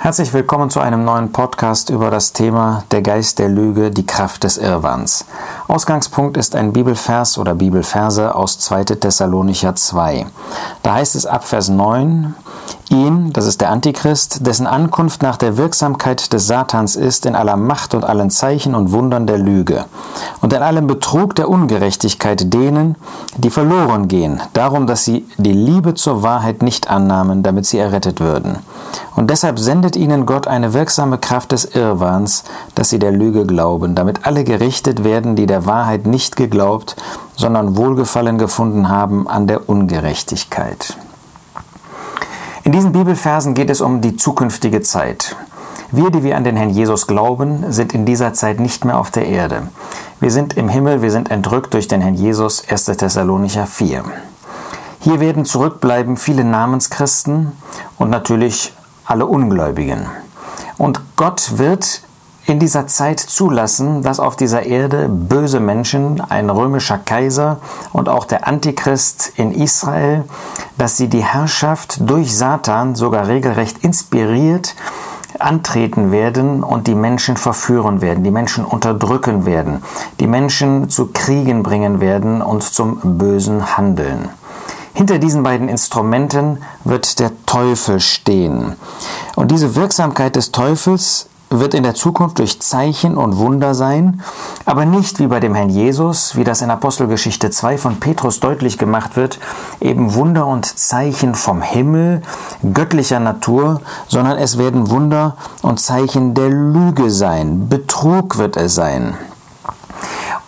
Herzlich willkommen zu einem neuen Podcast über das Thema Der Geist der Lüge, die Kraft des Irrwands. Ausgangspunkt ist ein Bibelvers oder Bibelverse aus 2. Thessalonicher 2. Da heißt es ab Vers 9, Ihm, das ist der Antichrist, dessen Ankunft nach der Wirksamkeit des Satans ist in aller Macht und allen Zeichen und Wundern der Lüge und in allem Betrug der Ungerechtigkeit denen, die verloren gehen, darum, dass sie die Liebe zur Wahrheit nicht annahmen, damit sie errettet würden. Und deshalb sendet ihnen Gott eine wirksame Kraft des Irrwahns, dass sie der Lüge glauben, damit alle gerichtet werden, die der Wahrheit nicht geglaubt, sondern Wohlgefallen gefunden haben an der Ungerechtigkeit. In diesen Bibelversen geht es um die zukünftige Zeit. Wir, die wir an den Herrn Jesus glauben, sind in dieser Zeit nicht mehr auf der Erde. Wir sind im Himmel, wir sind entrückt durch den Herrn Jesus, 1. Thessalonicher 4. Hier werden zurückbleiben viele Namenschristen und natürlich alle Ungläubigen. Und Gott wird in dieser Zeit zulassen, dass auf dieser Erde böse Menschen, ein römischer Kaiser und auch der Antichrist in Israel, dass sie die Herrschaft durch Satan sogar regelrecht inspiriert antreten werden und die Menschen verführen werden, die Menschen unterdrücken werden, die Menschen zu Kriegen bringen werden und zum bösen Handeln. Hinter diesen beiden Instrumenten wird der Teufel stehen. Und diese Wirksamkeit des Teufels wird in der Zukunft durch Zeichen und Wunder sein, aber nicht wie bei dem Herrn Jesus, wie das in Apostelgeschichte 2 von Petrus deutlich gemacht wird, eben Wunder und Zeichen vom Himmel, göttlicher Natur, sondern es werden Wunder und Zeichen der Lüge sein, Betrug wird es sein.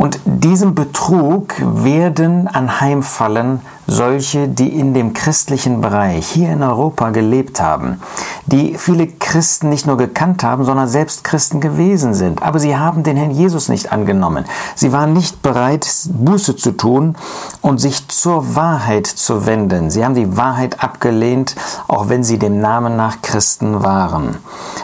Und diesem Betrug werden anheimfallen solche, die in dem christlichen Bereich hier in Europa gelebt haben, die viele Christen nicht nur gekannt haben, sondern selbst Christen gewesen sind. Aber sie haben den Herrn Jesus nicht angenommen. Sie waren nicht bereit, Buße zu tun und sich zur Wahrheit zu wenden. Sie haben die Wahrheit abgelehnt, auch wenn sie dem Namen nach Christen waren.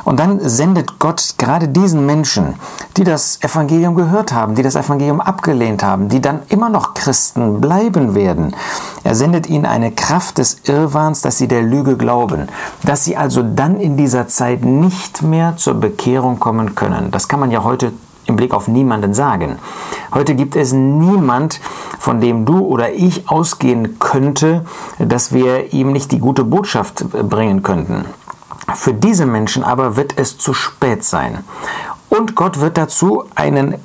Und dann sendet Gott gerade diesen Menschen, die das Evangelium gehört haben, die das Evangelium abgelehnt haben, die dann immer noch Christen bleiben werden. Er sendet ihnen eine Kraft des Irrwahns, dass sie der Lüge glauben, dass sie also dann in dieser Zeit nicht mehr zur Bekehrung kommen können. Das kann man ja heute im Blick auf niemanden sagen. Heute gibt es niemand, von dem du oder ich ausgehen könnte, dass wir ihm nicht die gute Botschaft bringen könnten. Für diese Menschen aber wird es zu spät sein. Und Gott wird dazu einen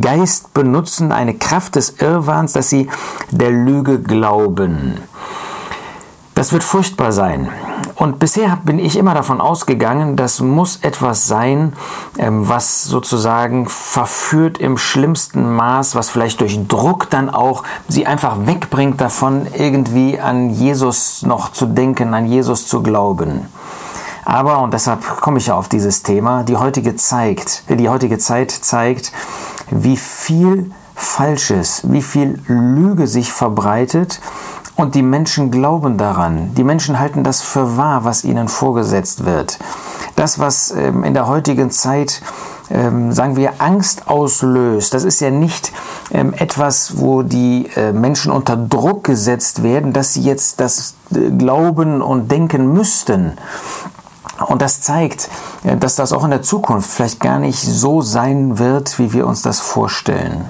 Geist benutzen, eine Kraft des Irrwahns, dass sie der Lüge glauben. Das wird furchtbar sein. Und bisher bin ich immer davon ausgegangen, das muss etwas sein, ähm, was sozusagen verführt im schlimmsten Maß, was vielleicht durch Druck dann auch sie einfach wegbringt davon, irgendwie an Jesus noch zu denken, an Jesus zu glauben. Aber, und deshalb komme ich ja auf dieses Thema, die heutige, zeigt, die heutige Zeit zeigt, wie viel Falsches, wie viel Lüge sich verbreitet und die Menschen glauben daran. Die Menschen halten das für wahr, was ihnen vorgesetzt wird. Das, was ähm, in der heutigen Zeit, ähm, sagen wir, Angst auslöst, das ist ja nicht ähm, etwas, wo die äh, Menschen unter Druck gesetzt werden, dass sie jetzt das äh, glauben und denken müssten. Und das zeigt, äh, dass das auch in der Zukunft vielleicht gar nicht so sein wird, wie wir uns das vorstellen.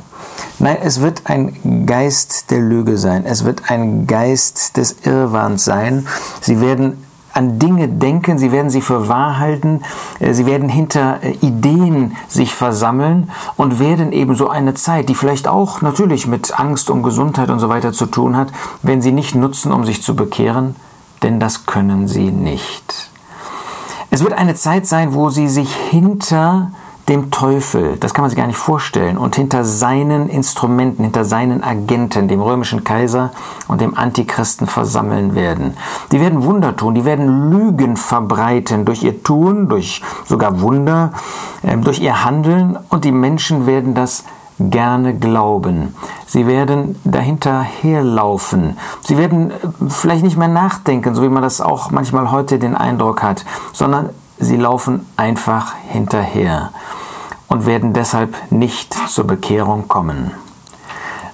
Nein, es wird ein Geist der Lüge sein. Es wird ein Geist des Irrwahns sein. Sie werden an Dinge denken, sie werden sie für wahr halten, äh, sie werden hinter äh, Ideen sich versammeln und werden eben so eine Zeit, die vielleicht auch natürlich mit Angst um Gesundheit und so weiter zu tun hat, wenn sie nicht nutzen, um sich zu bekehren, denn das können sie nicht. Es wird eine Zeit sein, wo sie sich hinter dem Teufel, das kann man sich gar nicht vorstellen, und hinter seinen Instrumenten, hinter seinen Agenten, dem römischen Kaiser und dem Antichristen versammeln werden. Die werden Wunder tun, die werden Lügen verbreiten durch ihr Tun, durch sogar Wunder, äh, durch ihr Handeln und die Menschen werden das gerne glauben. Sie werden dahinter herlaufen. Sie werden äh, vielleicht nicht mehr nachdenken, so wie man das auch manchmal heute den Eindruck hat, sondern sie laufen einfach hinterher und werden deshalb nicht zur Bekehrung kommen.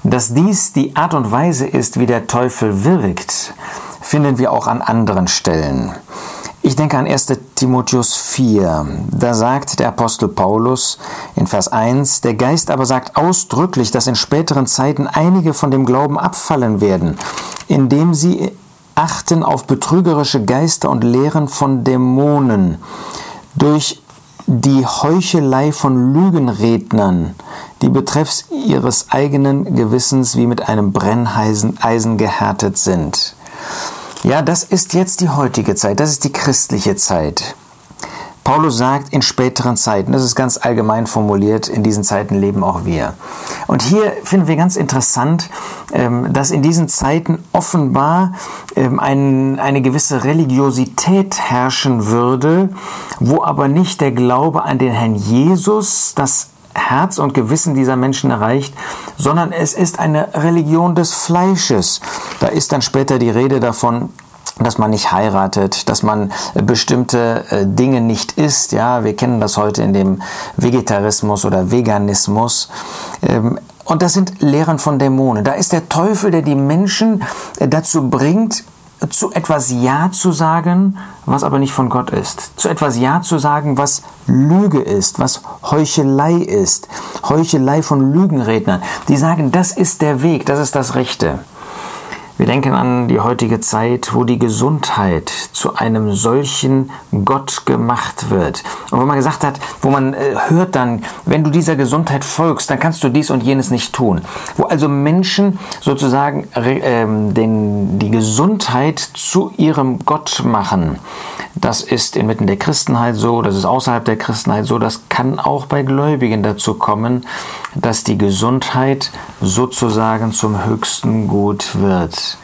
Dass dies die Art und Weise ist, wie der Teufel wirkt, finden wir auch an anderen Stellen. Ich denke an 1 Timotheus 4. Da sagt der Apostel Paulus in Vers 1, der Geist aber sagt ausdrücklich, dass in späteren Zeiten einige von dem Glauben abfallen werden, indem sie achten auf betrügerische Geister und Lehren von Dämonen, durch die Heuchelei von Lügenrednern, die betreffs ihres eigenen Gewissens wie mit einem Brenneisen gehärtet sind. Ja, das ist jetzt die heutige Zeit, das ist die christliche Zeit. Paulus sagt in späteren Zeiten, das ist ganz allgemein formuliert, in diesen Zeiten leben auch wir. Und hier finden wir ganz interessant, ähm, dass in diesen Zeiten offenbar ähm, eine gewisse Religiosität herrschen würde, wo aber nicht der Glaube an den Herrn Jesus, das Herz und Gewissen dieser Menschen erreicht, sondern es ist eine Religion des Fleisches. Da ist dann später die Rede davon, dass man nicht heiratet, dass man äh, bestimmte äh, Dinge nicht isst. Ja, wir kennen das heute in dem Vegetarismus oder Veganismus. Ähm, und das sind Lehren von Dämonen. Da ist der Teufel, der die Menschen äh, dazu bringt, zu etwas Ja zu sagen, was aber nicht von Gott ist. Zu etwas Ja zu sagen, was Lüge ist, was Heuchelei ist. Heuchelei von Lügenrednern. Die sagen, das ist der Weg, das ist das Rechte. Wir denken an die heutige Zeit, wo die Gesundheit zu einem solchen Gott gemacht wird. Und wo man gesagt hat, wo man äh, hört dann, wenn du dieser Gesundheit folgst, dann kannst du dies und jenes nicht tun. Wo also Menschen sozusagen äh, den, die Gesundheit zu ihrem Gott machen. Das ist inmitten der Christenheit so, das ist außerhalb der Christenheit so, das kann auch bei Gläubigen dazu kommen, dass die Gesundheit sozusagen zum höchsten Gut wird.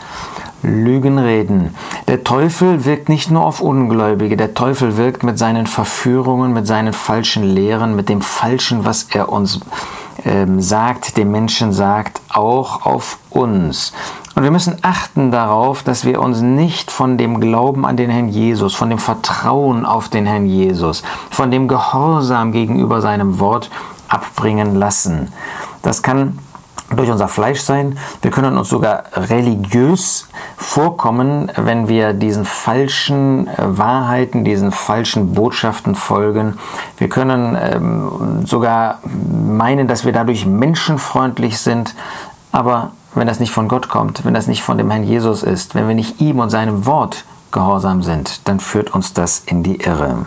Lügen reden. Der Teufel wirkt nicht nur auf Ungläubige, der Teufel wirkt mit seinen Verführungen, mit seinen falschen Lehren, mit dem Falschen, was er uns ähm, sagt, dem Menschen sagt, auch auf uns. Und wir müssen achten darauf, dass wir uns nicht von dem Glauben an den Herrn Jesus, von dem Vertrauen auf den Herrn Jesus, von dem Gehorsam gegenüber seinem Wort abbringen lassen. Das kann durch unser Fleisch sein. Wir können uns sogar religiös vorkommen, wenn wir diesen falschen äh, Wahrheiten, diesen falschen Botschaften folgen. Wir können ähm, sogar meinen, dass wir dadurch menschenfreundlich sind, aber wenn das nicht von Gott kommt, wenn das nicht von dem Herrn Jesus ist, wenn wir nicht ihm und seinem Wort gehorsam sind, dann führt uns das in die Irre.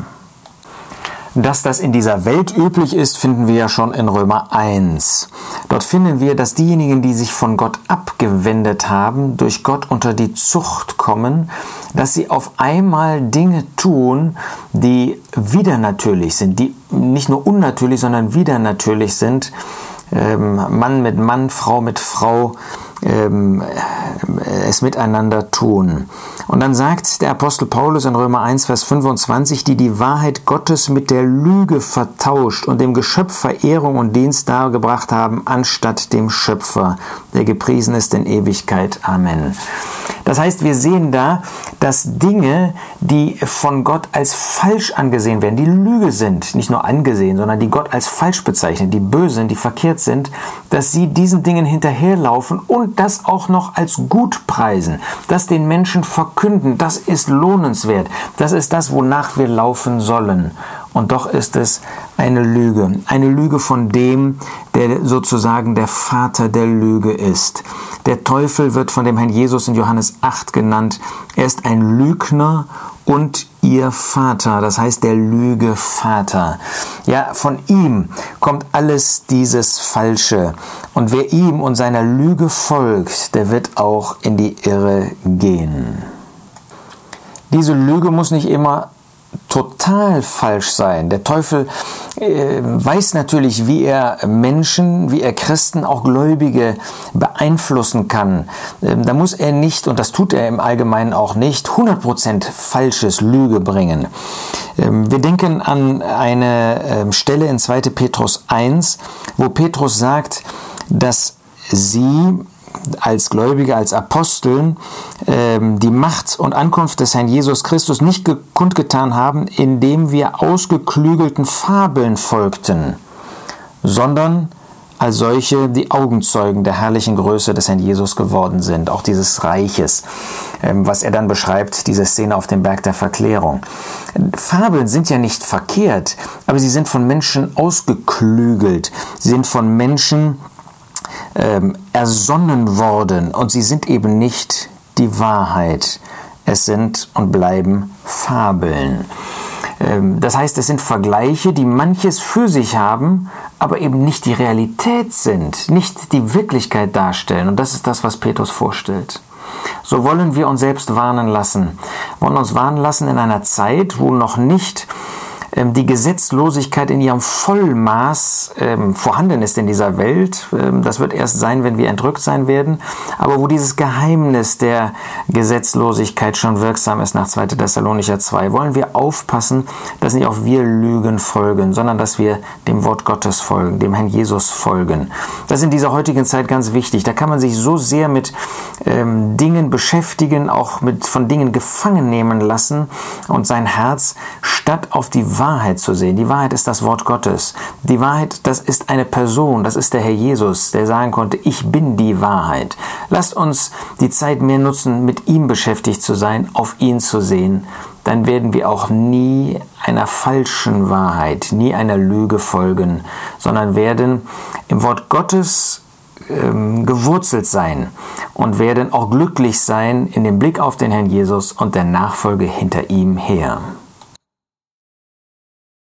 Dass das in dieser Welt üblich ist, finden wir ja schon in Römer 1. Dort finden wir, dass diejenigen, die sich von Gott abgewendet haben, durch Gott unter die Zucht kommen, dass sie auf einmal Dinge tun, die widernatürlich sind, die nicht nur unnatürlich, sondern widernatürlich sind. Ähm, Mann mit Mann, Frau mit Frau, ähm, es miteinander tun. Und dann sagt der Apostel Paulus in Römer 1, Vers 25, die die Wahrheit Gottes mit der Lüge vertauscht und dem Geschöpf Verehrung und Dienst dargebracht haben, anstatt dem Schöpfer, der gepriesen ist in Ewigkeit. Amen. Das heißt, wir sehen da, dass Dinge, die von Gott als falsch angesehen werden, die Lüge sind, nicht nur angesehen, sondern die Gott als falsch bezeichnen, die böse sind, die verkehrt sind, dass sie diesen Dingen hinterherlaufen und das auch noch als gut preisen, das den Menschen verkünden, das ist lohnenswert, das ist das, wonach wir laufen sollen. Und doch ist es eine Lüge, eine Lüge von dem, der sozusagen der Vater der Lüge ist. Der Teufel wird von dem Herrn Jesus in Johannes 8 genannt. Er ist ein Lügner und ihr Vater, das heißt der Lüge Vater. Ja, von ihm kommt alles dieses Falsche. Und wer ihm und seiner Lüge folgt, der wird auch in die Irre gehen. Diese Lüge muss nicht immer total falsch sein. Der Teufel äh, weiß natürlich, wie er Menschen, wie er Christen, auch Gläubige beeinflussen kann. Ähm, da muss er nicht, und das tut er im Allgemeinen auch nicht, 100% falsches Lüge bringen. Ähm, wir denken an eine ähm, Stelle in 2. Petrus 1, wo Petrus sagt, dass sie als Gläubige, als Aposteln ähm, die Macht und Ankunft des Herrn Jesus Christus nicht kundgetan haben, indem wir ausgeklügelten Fabeln folgten, sondern als solche die Augenzeugen der herrlichen Größe des Herrn Jesus geworden sind, auch dieses Reiches, ähm, was er dann beschreibt, diese Szene auf dem Berg der Verklärung. Fabeln sind ja nicht verkehrt, aber sie sind von Menschen ausgeklügelt, sie sind von Menschen ähm, ersonnen worden und sie sind eben nicht die Wahrheit. Es sind und bleiben Fabeln. Ähm, das heißt, es sind Vergleiche, die manches für sich haben, aber eben nicht die Realität sind, nicht die Wirklichkeit darstellen. Und das ist das, was Petrus vorstellt. So wollen wir uns selbst warnen lassen, wollen uns warnen lassen in einer Zeit, wo noch nicht ähm, die Gesetzlosigkeit in ihrem Vollmaß ähm, vorhanden ist in dieser Welt. Ähm, das wird erst sein, wenn wir entrückt sein werden. Aber wo dieses Geheimnis der Gesetzlosigkeit schon wirksam ist nach 2. Thessalonicher 2, wollen wir aufpassen, dass nicht auch wir Lügen folgen, sondern dass wir dem Wort Gottes folgen, dem Herrn Jesus folgen. Das ist in dieser heutigen Zeit ganz wichtig. Da kann man sich so sehr mit ähm, Dingen beschäftigen, auch mit von Dingen gefangen nehmen lassen und sein Herz statt auf die Wahrheit zu sehen. Die Wahrheit ist das Wort Gottes. Die Wahrheit, das ist eine Person, das ist der Herr Jesus, der sagen konnte, ich bin die Wahrheit. Lasst uns die Zeit mehr nutzen, mit ihm beschäftigt zu sein, auf ihn zu sehen. Dann werden wir auch nie einer falschen Wahrheit, nie einer Lüge folgen, sondern werden im Wort Gottes ähm, gewurzelt sein und werden auch glücklich sein in dem Blick auf den Herrn Jesus und der Nachfolge hinter ihm her.